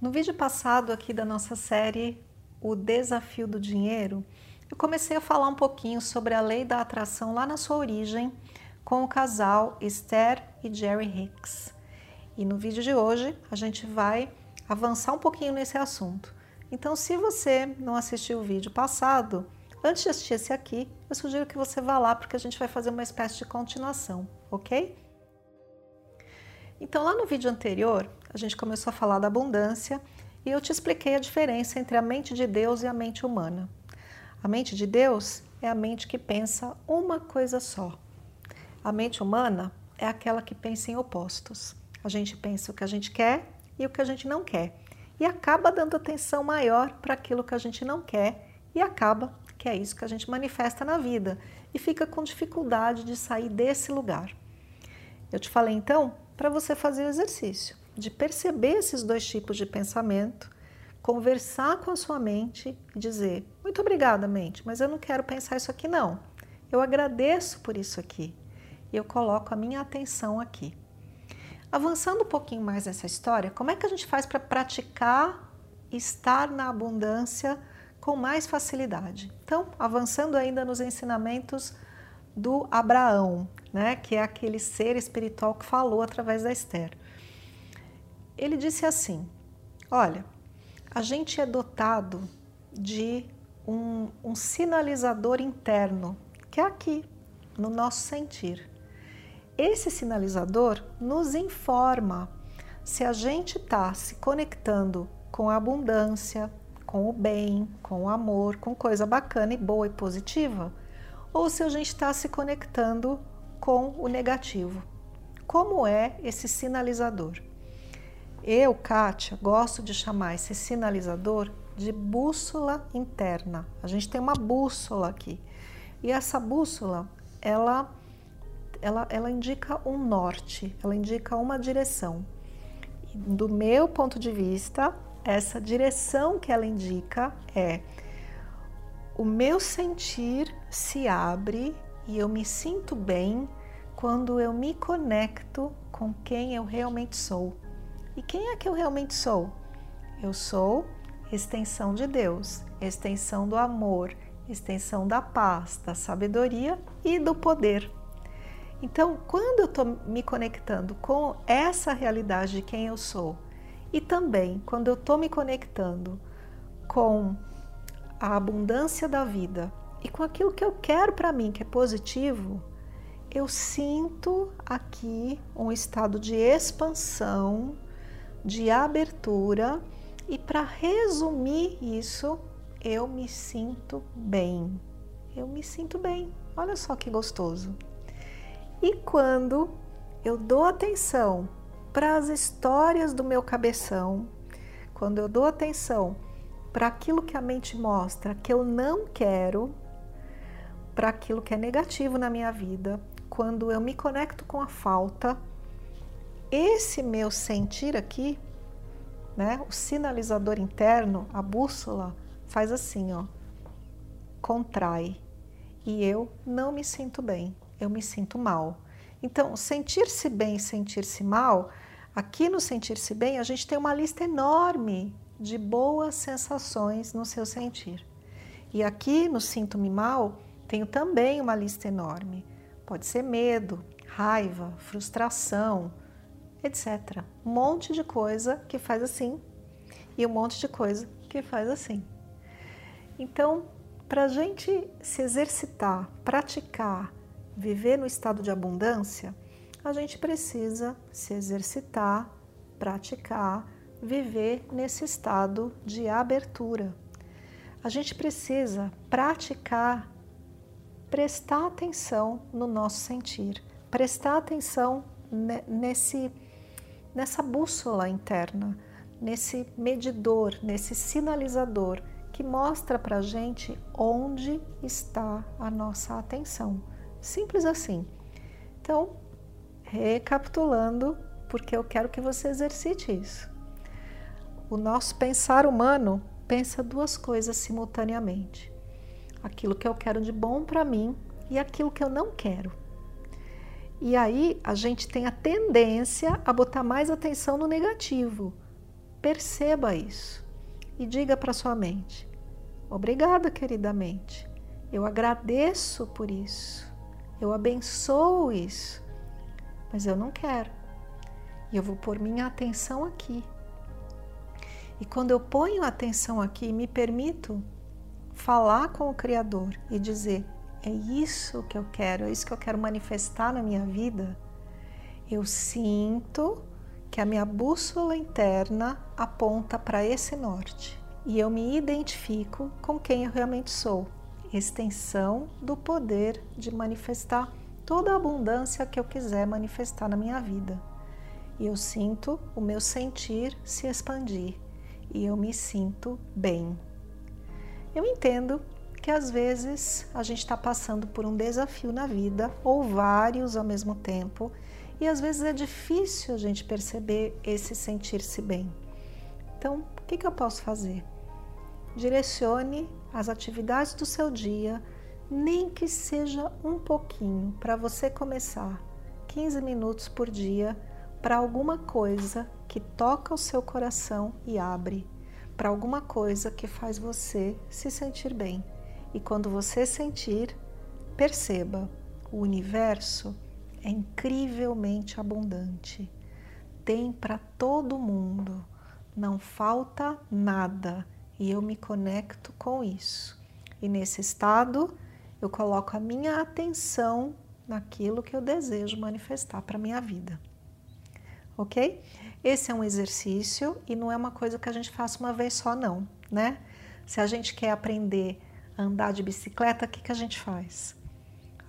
No vídeo passado aqui da nossa série O Desafio do Dinheiro, eu comecei a falar um pouquinho sobre a lei da atração lá na sua origem com o casal Esther e Jerry Hicks. E no vídeo de hoje a gente vai avançar um pouquinho nesse assunto. Então, se você não assistiu o vídeo passado, antes de assistir esse aqui, eu sugiro que você vá lá porque a gente vai fazer uma espécie de continuação, ok? Então, lá no vídeo anterior, a gente começou a falar da abundância e eu te expliquei a diferença entre a mente de Deus e a mente humana. A mente de Deus é a mente que pensa uma coisa só. A mente humana é aquela que pensa em opostos. A gente pensa o que a gente quer e o que a gente não quer. E acaba dando atenção maior para aquilo que a gente não quer e acaba que é isso que a gente manifesta na vida e fica com dificuldade de sair desse lugar. Eu te falei então para você fazer o exercício de perceber esses dois tipos de pensamento, conversar com a sua mente e dizer: Muito obrigada, mente, mas eu não quero pensar isso aqui, não. Eu agradeço por isso aqui e eu coloco a minha atenção aqui. Avançando um pouquinho mais nessa história, como é que a gente faz para praticar estar na abundância com mais facilidade? Então, avançando ainda nos ensinamentos do Abraão, né, que é aquele ser espiritual que falou através da Esther. Ele disse assim: Olha, a gente é dotado de um, um sinalizador interno, que é aqui, no nosso sentir. Esse sinalizador nos informa se a gente está se conectando com a abundância, com o bem, com o amor, com coisa bacana e boa e positiva, ou se a gente está se conectando com o negativo. Como é esse sinalizador? Eu, Kátia, gosto de chamar esse sinalizador de bússola interna. A gente tem uma bússola aqui. E essa bússola, ela, ela, ela indica um norte, ela indica uma direção. Do meu ponto de vista, essa direção que ela indica é o meu sentir se abre e eu me sinto bem quando eu me conecto com quem eu realmente sou. E quem é que eu realmente sou? Eu sou extensão de Deus, extensão do amor, extensão da paz, da sabedoria e do poder. Então, quando eu estou me conectando com essa realidade de quem eu sou, e também quando eu estou me conectando com a abundância da vida e com aquilo que eu quero para mim, que é positivo, eu sinto aqui um estado de expansão, de abertura, e para resumir isso, eu me sinto bem. Eu me sinto bem. Olha só que gostoso. E quando eu dou atenção para as histórias do meu cabeção, quando eu dou atenção para aquilo que a mente mostra que eu não quero, para aquilo que é negativo na minha vida, quando eu me conecto com a falta, esse meu sentir aqui, né, o sinalizador interno, a bússola, faz assim, ó, contrai. E eu não me sinto bem, eu me sinto mal. Então, sentir-se bem e sentir-se mal, aqui no sentir-se bem, a gente tem uma lista enorme de boas sensações no seu sentir. E aqui no sinto-me mal, tenho também uma lista enorme. Pode ser medo, raiva, frustração, etc. Um monte de coisa que faz assim e um monte de coisa que faz assim. Então, para a gente se exercitar, praticar, viver no estado de abundância, a gente precisa se exercitar, praticar, viver nesse estado de abertura. A gente precisa praticar, prestar atenção no nosso sentir, prestar atenção nesse, nessa bússola interna, nesse medidor, nesse sinalizador que mostra para gente onde está a nossa atenção. Simples assim. Então, recapitulando, porque eu quero que você exercite isso. O nosso pensar humano pensa duas coisas simultaneamente: aquilo que eu quero de bom para mim e aquilo que eu não quero. E aí a gente tem a tendência a botar mais atenção no negativo. Perceba isso e diga para sua mente: Obrigada, querida mente. Eu agradeço por isso. Eu abençoo isso. Mas eu não quero. E eu vou pôr minha atenção aqui. E quando eu ponho atenção aqui me permito falar com o Criador e dizer: é isso que eu quero, é isso que eu quero manifestar na minha vida, eu sinto que a minha bússola interna aponta para esse norte e eu me identifico com quem eu realmente sou extensão do poder de manifestar toda a abundância que eu quiser manifestar na minha vida. E eu sinto o meu sentir se expandir e eu me sinto bem. Eu entendo que às vezes a gente está passando por um desafio na vida, ou vários ao mesmo tempo, e às vezes é difícil a gente perceber esse sentir-se bem. Então, o que, que eu posso fazer? Direcione as atividades do seu dia, nem que seja um pouquinho, para você começar 15 minutos por dia para alguma coisa que toca o seu coração e abre, para alguma coisa que faz você se sentir bem. E quando você sentir, perceba, o universo é incrivelmente abundante. Tem para todo mundo, não falta nada e eu me conecto com isso. E nesse estado, eu coloco a minha atenção naquilo que eu desejo manifestar para minha vida. Ok? Esse é um exercício e não é uma coisa que a gente faça uma vez só, não, né? Se a gente quer aprender andar de bicicleta, o que, que a gente faz?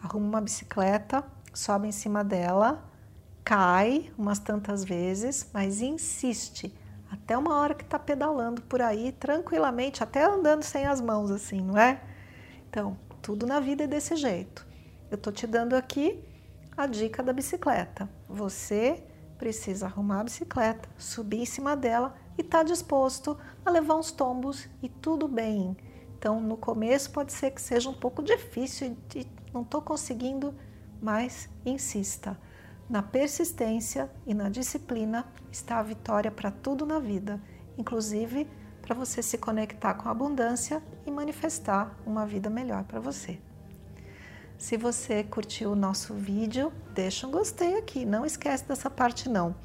Arruma uma bicicleta, sobe em cima dela, cai umas tantas vezes, mas insiste até uma hora que está pedalando por aí tranquilamente, até andando sem as mãos, assim, não é? Então, tudo na vida é desse jeito. Eu estou te dando aqui a dica da bicicleta. Você precisa arrumar a bicicleta, subir em cima dela e estar tá disposto a levar uns tombos e tudo bem. Então, no começo pode ser que seja um pouco difícil e não estou conseguindo, mas insista. Na persistência e na disciplina está a vitória para tudo na vida, inclusive para você se conectar com a abundância e manifestar uma vida melhor para você. Se você curtiu o nosso vídeo, deixa um gostei aqui, não esquece dessa parte não.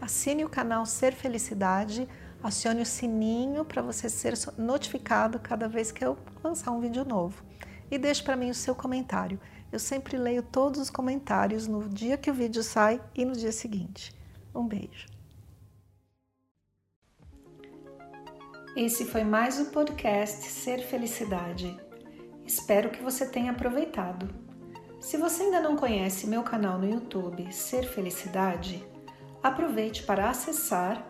Assine o canal Ser Felicidade, acione o sininho para você ser notificado cada vez que eu lançar um vídeo novo. E deixe para mim o seu comentário. Eu sempre leio todos os comentários no dia que o vídeo sai e no dia seguinte. Um beijo. Esse foi mais o podcast Ser Felicidade. Espero que você tenha aproveitado. Se você ainda não conhece meu canal no YouTube Ser Felicidade, aproveite para acessar